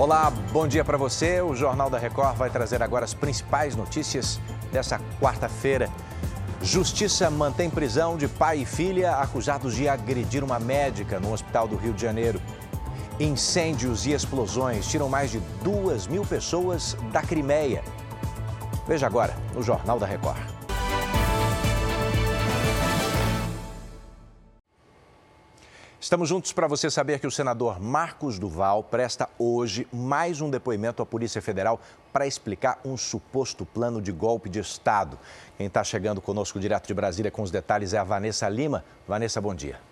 Olá, bom dia para você. O Jornal da Record vai trazer agora as principais notícias dessa quarta-feira. Justiça mantém prisão de pai e filha acusados de agredir uma médica no hospital do Rio de Janeiro. Incêndios e explosões tiram mais de duas mil pessoas da Crimeia. Veja agora no Jornal da Record. Estamos juntos para você saber que o senador Marcos Duval presta hoje mais um depoimento à Polícia Federal para explicar um suposto plano de golpe de Estado. Quem está chegando conosco direto de Brasília com os detalhes é a Vanessa Lima. Vanessa, bom dia.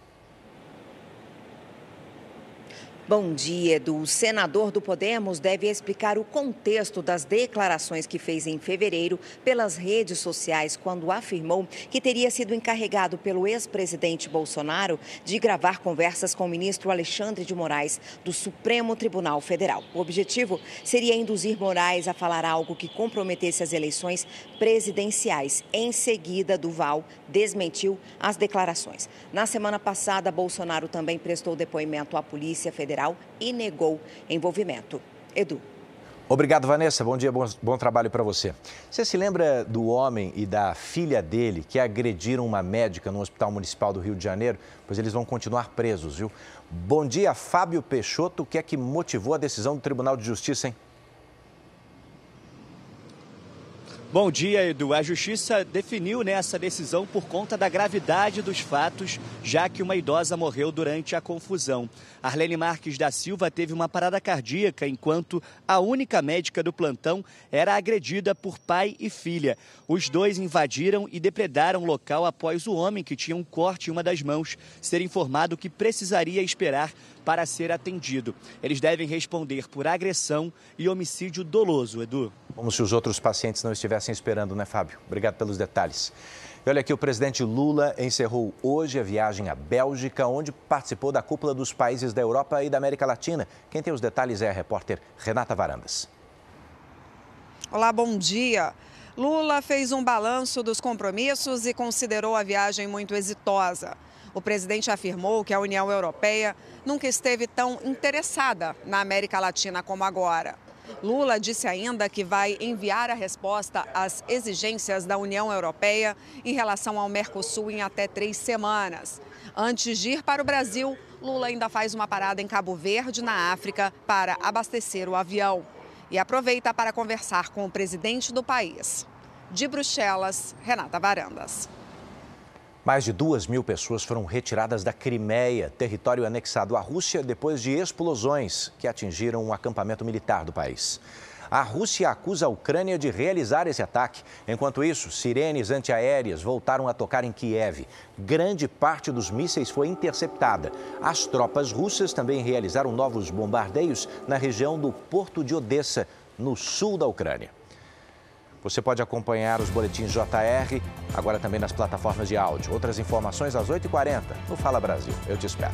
Bom dia, Edu. O senador do Podemos deve explicar o contexto das declarações que fez em fevereiro pelas redes sociais, quando afirmou que teria sido encarregado pelo ex-presidente Bolsonaro de gravar conversas com o ministro Alexandre de Moraes, do Supremo Tribunal Federal. O objetivo seria induzir Moraes a falar algo que comprometesse as eleições presidenciais. Em seguida, Duval desmentiu as declarações. Na semana passada, Bolsonaro também prestou depoimento à Polícia Federal Federal e negou envolvimento. Edu. Obrigado, Vanessa. Bom dia, bom, bom trabalho para você. Você se lembra do homem e da filha dele que agrediram uma médica no Hospital Municipal do Rio de Janeiro? Pois eles vão continuar presos, viu? Bom dia, Fábio Peixoto. O que é que motivou a decisão do Tribunal de Justiça, hein? Bom dia, Edu. A Justiça definiu nessa decisão por conta da gravidade dos fatos, já que uma idosa morreu durante a confusão. Arlene Marques da Silva teve uma parada cardíaca enquanto a única médica do plantão era agredida por pai e filha. Os dois invadiram e depredaram o local após o homem, que tinha um corte em uma das mãos, ser informado que precisaria esperar para ser atendido. Eles devem responder por agressão e homicídio doloso, Edu. Como se os outros pacientes não estivessem esperando, né, Fábio? Obrigado pelos detalhes. E olha aqui, o presidente Lula encerrou hoje a viagem à Bélgica, onde participou da cúpula dos países da Europa e da América Latina. Quem tem os detalhes é a repórter Renata Varandas. Olá, bom dia. Lula fez um balanço dos compromissos e considerou a viagem muito exitosa. O presidente afirmou que a União Europeia nunca esteve tão interessada na América Latina como agora. Lula disse ainda que vai enviar a resposta às exigências da União Europeia em relação ao Mercosul em até três semanas. Antes de ir para o Brasil, Lula ainda faz uma parada em Cabo Verde, na África, para abastecer o avião. E aproveita para conversar com o presidente do país. De Bruxelas, Renata Varandas. Mais de duas mil pessoas foram retiradas da Crimeia, território anexado à Rússia, depois de explosões que atingiram um acampamento militar do país. A Rússia acusa a Ucrânia de realizar esse ataque. Enquanto isso, sirenes antiaéreas voltaram a tocar em Kiev. Grande parte dos mísseis foi interceptada. As tropas russas também realizaram novos bombardeios na região do porto de Odessa, no sul da Ucrânia. Você pode acompanhar os boletins JR, agora também nas plataformas de áudio. Outras informações às 8h40 no Fala Brasil. Eu te espero.